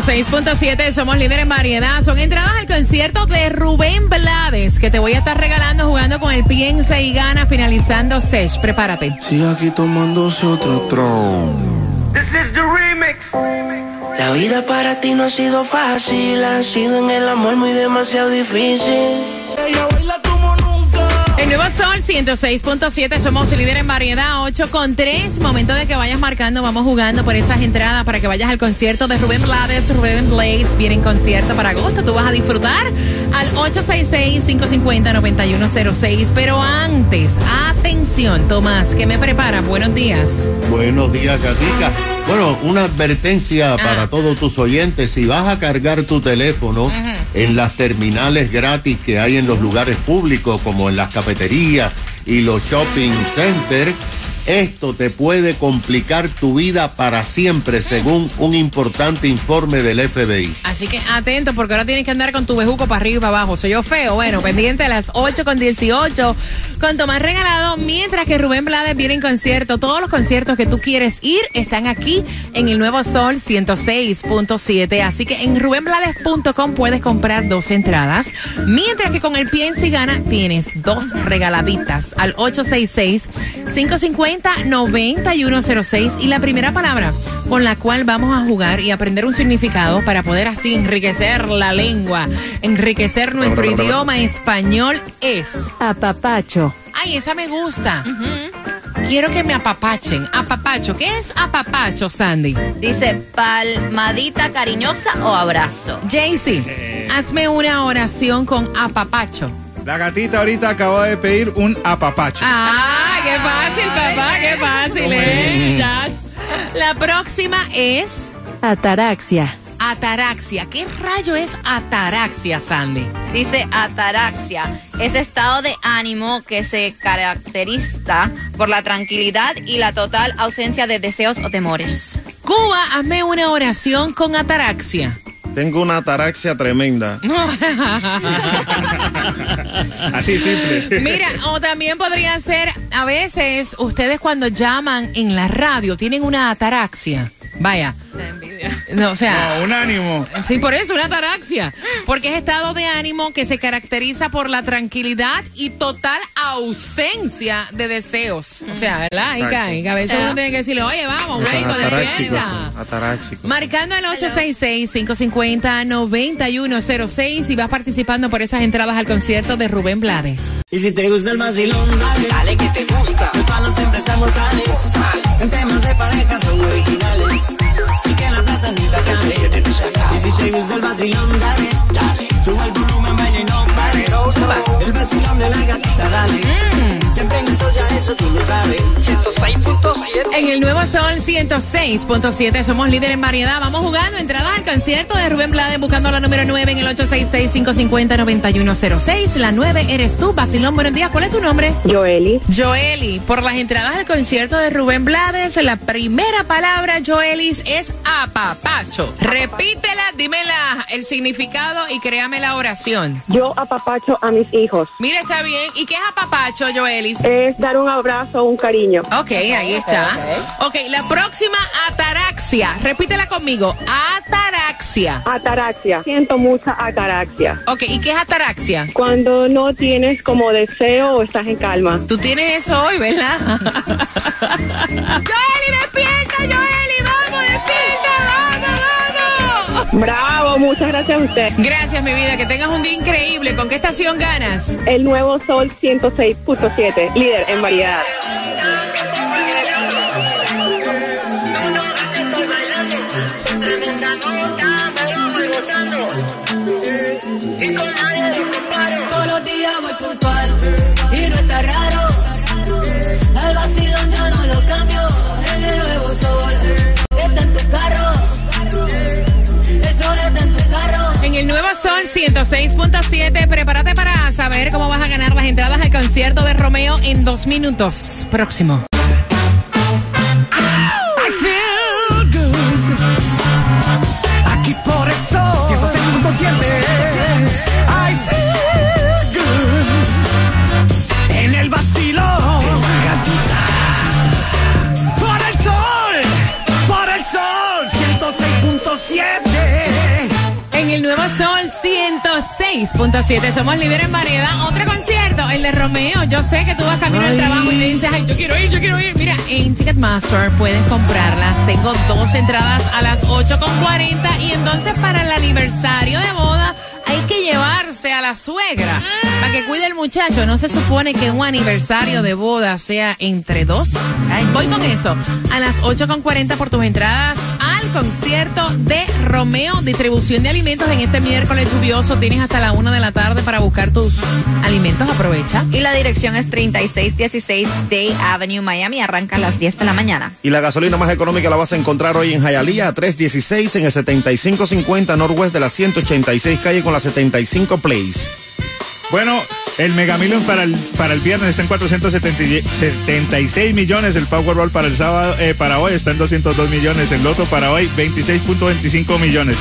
106.7 somos líderes en variedad. Son entradas al concierto de Rubén Blades que te voy a estar regalando jugando con el Piensa y Gana finalizando Sesh. Prepárate. Sigue aquí tomándose otro tron. La vida para ti no ha sido fácil, ha sido en el amor muy demasiado difícil. 106.7 somos líderes en variedad 8 con 3. Momento de que vayas marcando, vamos jugando por esas entradas para que vayas al concierto de Rubén Blades. Rubén Blades viene en concierto para agosto. Tú vas a disfrutar al 866-550-9106. Pero antes, atención, Tomás, que me prepara. Buenos días. Buenos días, Gatica. Bueno, una advertencia para todos tus oyentes. Si vas a cargar tu teléfono en las terminales gratis que hay en los lugares públicos, como en las cafeterías y los shopping centers, esto te puede complicar tu vida para siempre, según un importante informe del FBI. Así que atento, porque ahora tienes que andar con tu bejuco para arriba y para abajo. Soy yo feo. Bueno, pendiente a las 8 con 18 con Tomás Regalado, mientras que Rubén Blades viene en concierto. Todos los conciertos que tú quieres ir están aquí en el Nuevo Sol 106.7. Así que en rubenblades.com puedes comprar dos entradas, mientras que con el Piensa y Gana tienes dos regaladitas al 866-550-9106. Y la primera palabra con la cual vamos a jugar y aprender un significado para poder así enriquecer la lengua, enriquecer nuestro idioma español es. Apapacho. Ay, esa me gusta. Quiero que me apapachen. Apapacho. ¿Qué es apapacho, Sandy? Dice palmadita cariñosa o abrazo. Jaycee, hazme una oración con apapacho. La gatita ahorita acaba de pedir un apapacho. Ah, qué fácil, papá, qué fácil, ¿eh? Ya. La próxima es Ataraxia. ataraxia. ¿Qué rayo es ataraxia, Sandy? Dice ataraxia. Es estado de ánimo que se caracteriza por la tranquilidad y la total ausencia de deseos o temores. Cuba, hazme una oración con ataraxia. Tengo una ataraxia tremenda. Así simple. Mira, o también podría ser, a veces ustedes cuando llaman en la radio tienen una ataraxia. Vaya. No, o sea, No, un ánimo. Sí, por eso, una ataraxia. Porque es estado de ánimo que se caracteriza por la tranquilidad y total ausencia de deseos. O sea, ¿verdad? Exacto. que a veces uno tiene que decirle, oye, vamos, güey, despierta. Ataráxico. Marcando el 866-550-9106 y vas participando por esas entradas al concierto de Rubén Blades. Y si te gusta el vacilón, dale, dale que El vacilón de la gatita, dale. Eso ya eso tú lo sabes. 106.7. En el Nuevo Sol 106.7 somos líderes en variedad. Vamos jugando entradas al concierto de Rubén Blades buscando la número 9 en el 866-550-9106. La 9 eres tú, Basilón. Buenos días. ¿Cuál es tu nombre? Joeli. Joeli. Por las entradas al concierto de Rubén Blades, la primera palabra, Joelis, es apapacho. Repítela, dímela el significado y créame la oración. Yo apapacho a mis hijos. Mira, está bien. ¿Y qué es apapacho, Joelis? Es dar un abrazo, un cariño. Ok, ahí está. Ok, la próxima ataraxia. Repítela conmigo. Ataraxia. Ataraxia. Siento mucha ataraxia. Ok, ¿y qué es ataraxia? Cuando no tienes como deseo o estás en calma. Tú tienes eso hoy, ¿verdad? Joeli, despierta, Joeli, Bravo, muchas gracias a usted. Gracias, mi vida, que tengas un día increíble. ¿Con qué estación ganas? El nuevo Sol 106.7, líder en variedad. 106.7, prepárate para saber cómo vas a ganar las entradas al concierto de Romeo en dos minutos. Próximo. 106.7, somos líderes en variedad. Otro concierto, el de Romeo. Yo sé que tú vas camino al trabajo y me dices, ay, yo quiero ir, yo quiero ir. Mira, en Ticketmaster puedes comprarlas. Tengo dos entradas a las 8.40 y entonces para el aniversario de boda que llevarse a la suegra para que cuide el muchacho. No se supone que un aniversario de boda sea entre dos. Ay, voy con eso. A las 8.40 por tus entradas al concierto de Romeo. Distribución de alimentos en este miércoles lluvioso. Tienes hasta la una de la tarde para buscar tus alimentos. Aprovecha. Y la dirección es 3616 Day Avenue, Miami. Arranca a las 10 de la mañana. Y la gasolina más económica la vas a encontrar hoy en Hialeah a 316 en el 7550 Northwest de la 186 calle con la 75 Place. Bueno, el Mega Million para el, para el viernes está en 476 millones, el Powerball para el sábado, eh, para hoy está en 202 millones, el Loto para hoy 26.25 millones.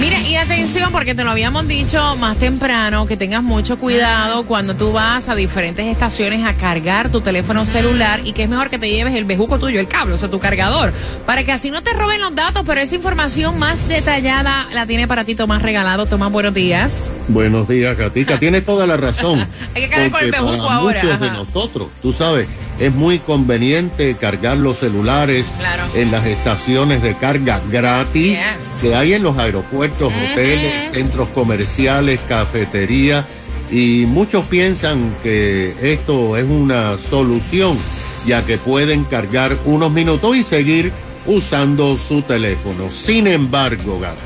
Mira, y atención, porque te lo habíamos dicho más temprano, que tengas mucho cuidado cuando tú vas a diferentes estaciones a cargar tu teléfono celular y que es mejor que te lleves el bejuco tuyo, el cable, o sea, tu cargador, para que así no te roben los datos, pero esa información más detallada la tiene para ti Tomás Regalado. Tomás, buenos días. Buenos días, Gatica. Tienes toda la razón. Hay que cargar con el bejuco ahora, muchos de ajá. nosotros, tú sabes, es muy conveniente cargar los celulares Claro. en las estaciones de carga gratis Yes. que hay en los aeropuertos, hoteles, centros comerciales, cafeterías. Y muchos piensan que esto es una solución, ya que pueden cargar unos minutos y seguir usando su teléfono. Sin embargo, Gata,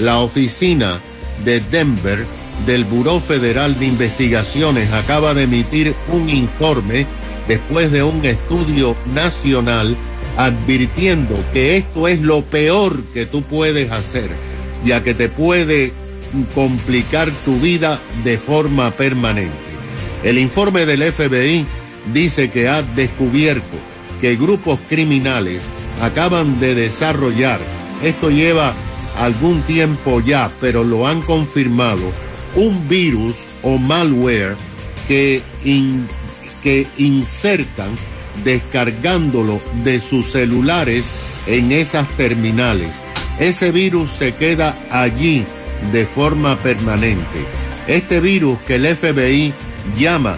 la oficina de Denver del Buró Federal de Investigaciones acaba de emitir un informe después de un estudio nacional advirtiendo que esto es lo peor que tú puedes hacer, ya que te puede complicar tu vida de forma permanente. El informe del FBI dice que ha descubierto que grupos criminales acaban de desarrollar, esto lleva algún tiempo ya, pero lo han confirmado, un virus o malware que, que insertan descargándolo de sus celulares en esas terminales. Ese virus se queda allí de forma permanente. Este virus que el FBI llama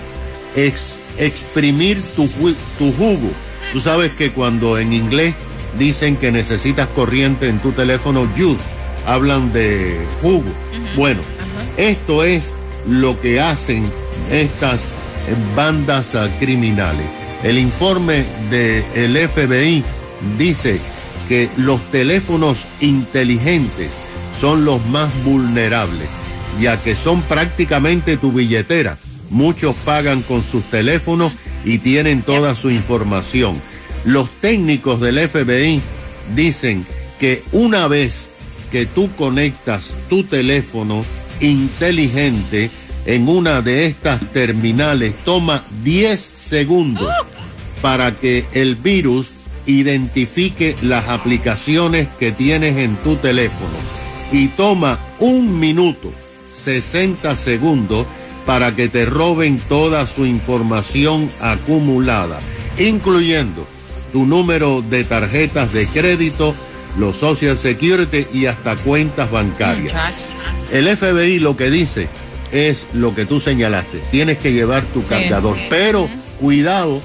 ex- exprimir tu, ju- tu jugo. Tú sabes que cuando en inglés dicen que necesitas corriente en tu teléfono, hablan de jugo. Bueno, esto es lo que hacen estas bandas criminales. El informe del FBI dice que los teléfonos inteligentes son los más vulnerables, ya que son prácticamente tu billetera. Muchos pagan con sus teléfonos y tienen toda su información. Los técnicos del FBI dicen que una vez que tú conectas tu teléfono inteligente en una de estas terminales, toma 10 segundos para que el virus identifique las aplicaciones que tienes en tu teléfono y toma un minuto 60 segundos para que te roben toda su información acumulada, incluyendo tu número de tarjetas de crédito, los Social Security y hasta cuentas bancarias. El FBI lo que dice es lo que tú señalaste. Tienes que llevar tu cargador, pero cuidado,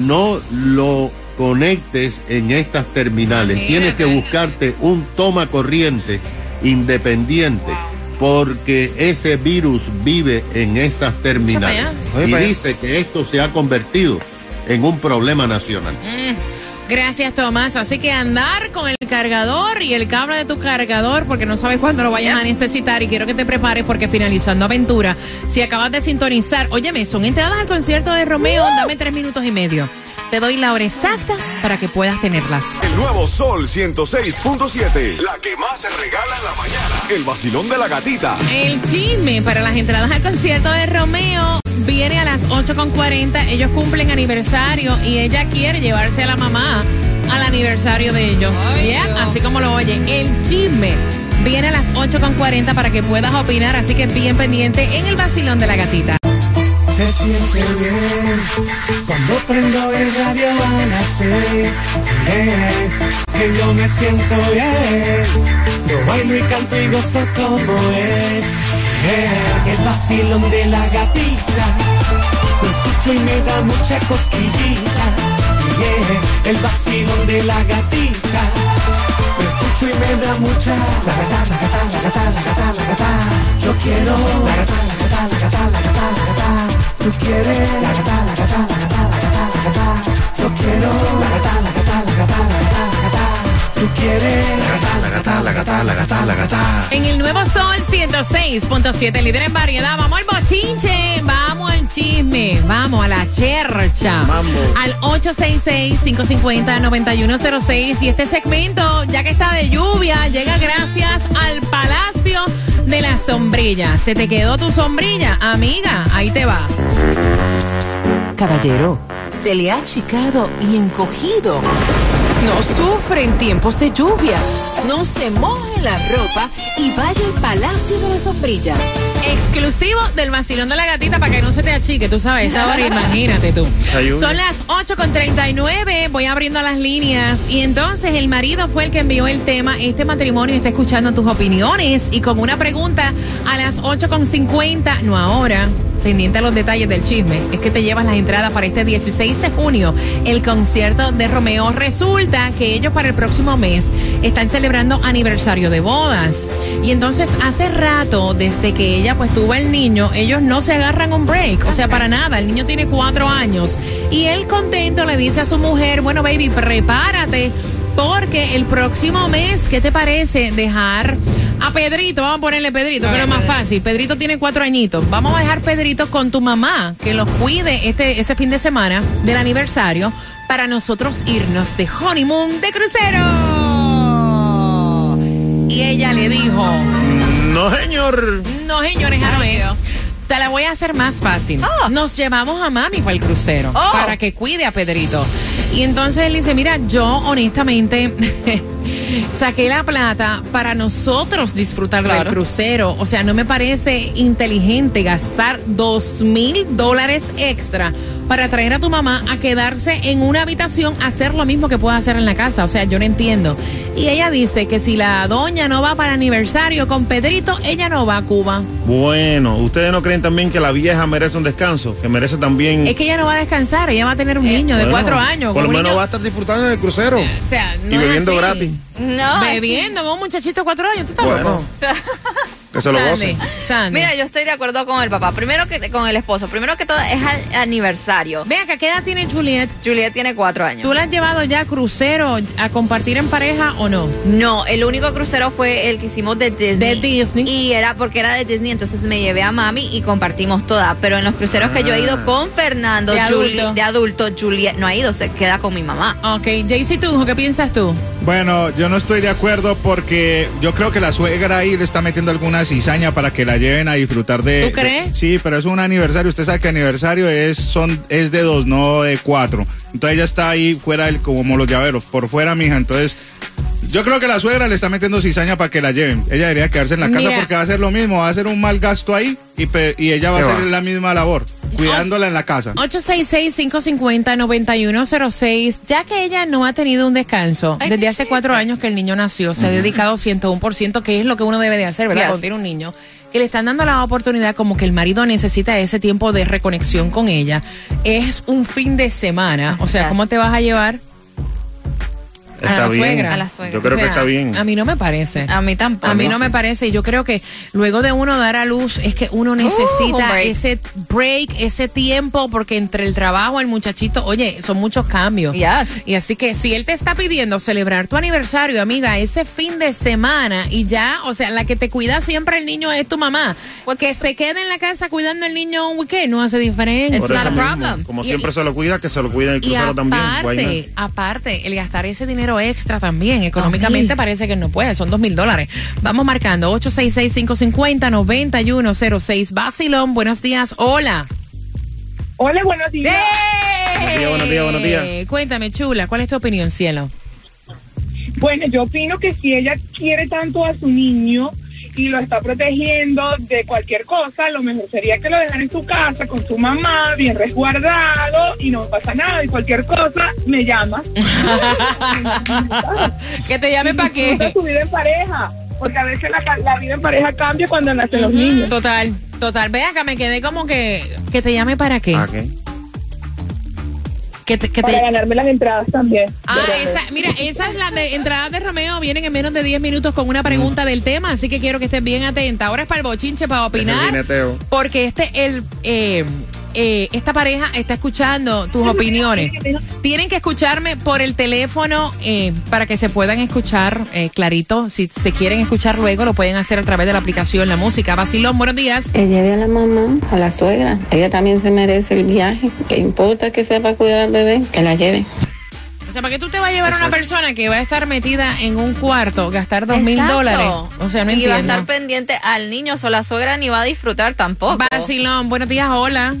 no lo conectes en estas terminales. Tienes que buscarte un toma corriente independiente porque ese virus vive en estas terminales. Y dice que esto se ha convertido en un problema nacional. Gracias, Tomás. Así que andar con el cargador y el cable de tu cargador porque no sabes cuándo lo vayas a necesitar y quiero que te prepares porque finalizando aventura, si acabas de sintonizar, óyeme, son entradas al concierto de Romeo, dame tres minutos y medio. Te doy la hora exacta para que puedas tenerlas. El nuevo Sol 106.7. La que más se regala en la mañana. El vacilón de la gatita. El chisme para las entradas al concierto de Romeo viene a las 8.40. Ellos cumplen aniversario y ella quiere llevarse a la mamá al aniversario de ellos. ¿Ya? Así como lo oye. El chisme viene a las 8.40 para que puedas opinar. Así que bien pendiente en el vacilón de la gatita. Se siente bien cuando prendo el radio a las seis. eh, que yo me siento bien. Yo bailo y canto y gozo como es. Eh, el vacilón de la gatita. Lo escucho y me da mucha cosquillita. yeah, el vacilón de la gatita. Lo escucho y me da mucha. La gata, la gata, la gata, la gata, la gata. Yo quiero. La gata, la gata, la gata, la gata, la gata. Tú quieres. La gata, la gata, la gata, la gata, la gata. Yo quiero. La gata, la gata, la gata, la gata, la gata. Tú quieres. La gata, La gata, la gata, la gata, la gata. En el nuevo Sol 106.7, líder en variedad. Vamos al bochinche, vamos al chisme, vamos a la chercha. Mambo. Al 866-550-9106. Y este segmento, ya que está de lluvia, llega gracias al Palacio de la Sombrilla. ¿Se te quedó tu sombrilla? Amiga, ahí te va. Caballero, se le ha achicado y encogido. No sufre en tiempos de lluvia. No se moje la ropa y vaya al Palacio de la Sombrilla. Exclusivo del vacilón de la gatita para que no se te achique, tú sabes, esta hora, imagínate tú. Ayuda. Son las 8.39, voy abriendo las líneas y entonces el marido fue el que envió el tema, este matrimonio está escuchando tus opiniones y con una pregunta a las 8.50, no ahora. Pendiente a los detalles del chisme, es que te llevas las entradas para este 16 de junio, el concierto de Romeo. Resulta que ellos para el próximo mes están celebrando aniversario de bodas. Y entonces hace rato, desde que ella pues tuvo el niño, ellos no se agarran un break, o sea, para nada. El niño tiene cuatro años. Y él contento le dice a su mujer, bueno, baby, prepárate. Porque el próximo mes, ¿qué te parece dejar a Pedrito? Vamos a ponerle Pedrito, que es lo más fácil. Pedrito tiene cuatro añitos. Vamos a dejar Pedrito con tu mamá, que los cuide este, ese fin de semana del aniversario, para nosotros irnos de honeymoon de crucero. Y ella le dijo, No, señor. no, señores, a ver, Te la voy a hacer más fácil. Nos llevamos a mami para el crucero, Oh. para que cuide a Pedrito. Y entonces él dice, mira, yo honestamente saqué la plata para nosotros disfrutar del crucero. O sea, no me parece inteligente gastar dos mil dólares extra para traer a tu mamá a quedarse en una habitación a hacer lo mismo que puede hacer en la casa. O sea, yo no entiendo. Y ella dice que si la doña no va para aniversario con Pedrito, ella no va a Cuba. Bueno, ¿ustedes no creen también que la vieja merece un descanso? Que merece también... Es que ella no va a descansar, ella va a tener un niño de Bueno, cuatro años. Por lo menos niño- va a estar disfrutando del crucero. O sea, no y bebiendo así. gratis. No. Bebiendo con un muchachito de cuatro años, tú estás Bueno, loco. que se lo Sandy, goce. Sandy. Mira, yo estoy de acuerdo con el papá. Primero que con el esposo. Primero que todo es al- aniversario. Vea que ¿qué edad tiene Juliet? Juliet tiene cuatro años. ¿Tú la has llevado ya a crucero a compartir en pareja o no? No, el único crucero fue el que hicimos de Disney. De Disney. Y era porque era de Disney, entonces me llevé a mami y compartimos toda. Pero en los cruceros que yo he ido con Fernando, De Juli- adulto. de adulto, Juliet no ha ido, se queda con mi mamá. Ok, Jaycee, ¿tú qué piensas tú? Bueno, yo no estoy de acuerdo porque yo creo que la suegra ahí le está metiendo alguna cizaña para que la lleven a disfrutar de. ¿Tú crees? de- sí, pero es un aniversario. Usted sabe que aniversario es son es de dos, no de cuatro. Entonces ella está ahí fuera del, como los llaveros, por fuera, mija. Entonces. Yo creo que la suegra le está metiendo cizaña para que la lleven. Ella debería quedarse en la casa Mira. porque va a hacer lo mismo, va a hacer un mal gasto ahí y, pe- y ella va a ¿Qué hacer va? la misma labor, cuidándola en la casa. 866-550-9106. Ya que ella no ha tenido un descanso desde hace cuatro años que el niño nació, se ha dedicado 101%, que es lo que uno debe de hacer, ¿verdad? Yes. Cuando tiene un niño. Que le están dando la oportunidad como que el marido necesita ese tiempo de reconexión con ella. Es un fin de semana. O sea. ¿cómo te vas a llevar? A Está la bien. suegra. A la suegra. Yo creo O que está bien. A mí no me parece. A mí tampoco. A mí no me parece. y Yo creo que luego de uno dar a luz es que uno necesita break. ese break, ese tiempo, porque entre el trabajo, el muchachito, oye, son muchos cambios. Yes. Y así que si él te está pidiendo celebrar tu aniversario, amiga, ese fin de semana y ya, o sea, la que te cuida siempre el niño es tu mamá. Que se quede en la casa cuidando el niño un weekend no hace diferencia. Por not eso a problem. Como Y- siempre se lo cuida, que se lo cuida el Y crucero también. Why aparte, not? aparte, el gastar ese dinero extra también, económicamente parece que no puede, son dos mil dólares. Vamos marcando 866-550-9106. Basilón, buenos días, hola. Hola, buenos días. Buenos días, buenos días, buenos días. Eh, Cuéntame, chula, ¿cuál es tu opinión, cielo? Bueno, yo opino que si ella quiere tanto a su niño y lo está protegiendo de cualquier cosa, lo mejor sería que lo dejan en su casa con su mamá, bien resguardado y no pasa nada. Y cualquier cosa, me llama. que te llame para qué. su vida en pareja, porque a veces la, la vida en pareja cambia cuando nacen los niños. Total, total. Ve acá, me quedé como que, que te llame para qué. ¿Ah, qué? Que te, que te- Para ganarme las entradas también. Ah, esa, mira, esas las de entradas de Romeo vienen en menos de 10 minutos con una pregunta del tema, así que quiero que estés bien atenta. Ahora es para el bochinche, para opinar, jineteo. porque este, el, eh, eh, esta pareja está escuchando tus opiniones. Tienen que escucharme por el teléfono eh, para que se puedan escuchar eh, clarito. Si se quieren escuchar luego, lo pueden hacer a través de la aplicación La Música. Basilón, buenos días. Que lleve a la mamá, a la suegra. Ella también se merece el viaje. Que importa que sepa cuidar al bebé, que la lleve. O sea, ¿para qué tú te vas a llevar a una persona que va a estar metida en un cuarto, gastar dos mil dólares? O sea, no y va a entiendo. estar pendiente al niño, o la suegra ni va a disfrutar tampoco. Basilón, buenos días, hola.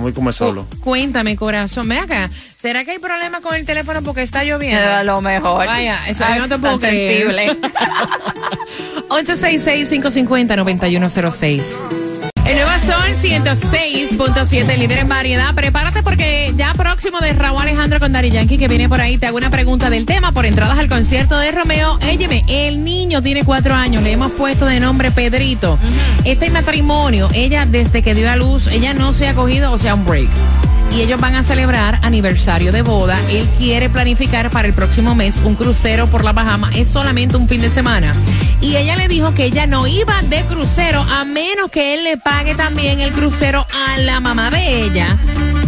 Muy come solo. Cu- Cuéntame, corazón. Ve acá. ¿Será que hay problema con el teléfono porque está lloviendo? A lo mejor. Vaya, eso Ay, yo no te puedo creer. sensible. 866-550-9106. El nuevo Sol 106.7, líder en variedad. Prepárate porque ya próximo de Raúl Alejandro con Dari Yankee que viene por ahí. Te hago una pregunta del tema por entradas al concierto de Romeo. Éyeme, el niño tiene cuatro años. Le hemos puesto de nombre Pedrito. Este matrimonio, ella desde que dio a luz, ella no se ha cogido, o sea, un break. Y ellos van a celebrar aniversario de boda. Él quiere planificar para el próximo mes un crucero por la Bahama. Es solamente un fin de semana. Y ella le dijo que ella no iba de crucero a menos que él le pague también el crucero a la mamá de ella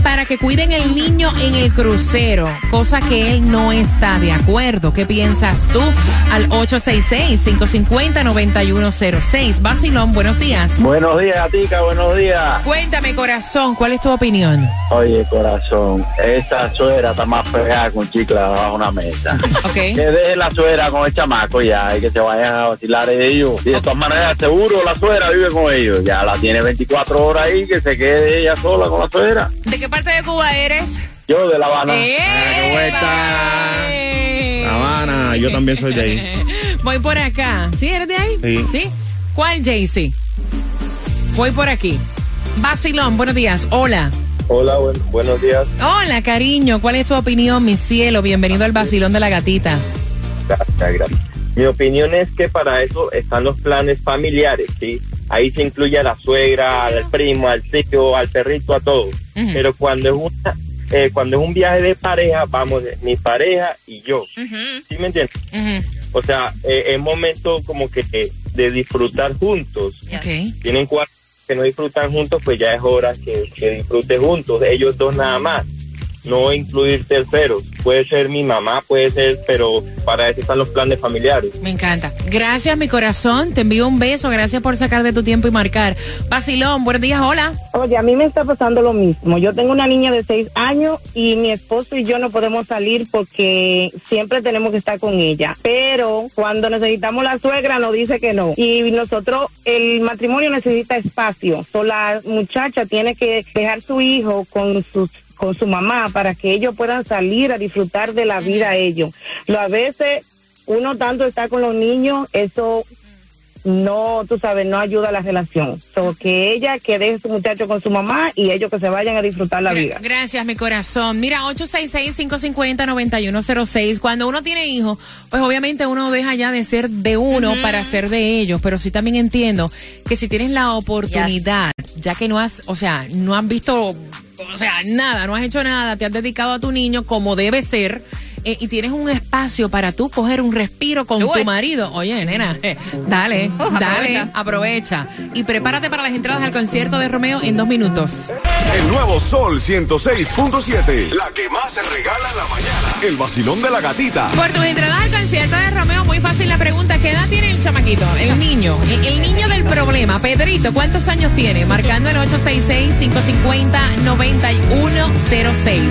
para que cuiden el niño en el crucero, cosa que él no está de acuerdo. ¿Qué piensas tú? Al 866-550-9106. Basilón, buenos días. Buenos días, Tica, buenos días. Cuéntame, corazón, ¿cuál es tu opinión? Oye, corazón, esa suegra está más fea con chicle debajo de una mesa. Que deje la suegra con el chamaco ya y que se vayan a vacilar ellos. Y de todas maneras, seguro la suegra vive con ellos. Ya la tiene 24 horas ahí, que se quede ella sola con la suegra. ¿De qué parte de Cuba eres? Yo de La Habana. ¡Eh! qué! ¡Eh! La Habana, yo también soy de ahí. Voy por acá. ¿Sí? ¿Eres de ahí? Sí. ¿Cuál, Jaycee? Voy por aquí. Basilón, buenos días. Hola. Hola, buenos días. Hola, cariño. ¿Cuál es tu opinión, mi cielo? Bienvenido al Basilón de la Gatita. Gracias, gracias. Mi opinión es que para eso están los planes familiares, ¿sí? Ahí se incluye a la suegra, al primo, al tío, al perrito, a todos. Ujú. Pero cuando es una, eh, cuando es un viaje de pareja, vamos, eh, mi pareja y yo. ¿Sí me entiendes? O sea, eh, es momento como que eh, de disfrutar juntos. Ok. Tienen cuatro que no disfrutan juntos, pues ya es hora que, que disfruten juntos, ellos dos nada más. No incluir terceros. Puede ser mi mamá, puede ser, pero para eso están los planes familiares. Me encanta. Gracias, mi corazón. Te envío un beso. Gracias por sacar de tu tiempo y marcar. Basilón, buenos días. Hola. Oye, a mí me está pasando lo mismo. Yo tengo una niña de seis años y mi esposo y yo no podemos salir porque siempre tenemos que estar con ella. Pero cuando necesitamos la suegra nos dice que no. Y nosotros, el matrimonio necesita espacio. So, la muchacha tiene que dejar su hijo con sus con su mamá para que ellos puedan salir a disfrutar de la vida ellos. Lo a veces uno tanto está con los niños, eso no, tú sabes, no ayuda a la relación. So, que ella que deje su muchacho con su mamá y ellos que se vayan a disfrutar la Gra- vida. Gracias, mi corazón. Mira, 866-550-9106. Cuando uno tiene hijos, pues obviamente uno deja ya de ser de uno para ser de ellos, pero sí también entiendo que si tienes la oportunidad, ya que no has, o sea, no has visto, o sea, nada, no has hecho nada, te has dedicado a tu niño como debe ser. Eh, y tienes un espacio para tú coger un respiro con tu marido, oye, nena, eh, dale, Uh, dale, aprovecha. aprovecha. Y prepárate para las entradas al concierto de Romeo en dos minutos. El nuevo Sol 106.7. La que más se regala en la mañana. El vacilón de la gatita. Por tus entradas al concierto de Romeo, muy fácil la pregunta, ¿qué edad tiene el chamaquito? El niño, el, el niño del problema. Pedrito, ¿cuántos años tiene? Marcando el 866-550-9106.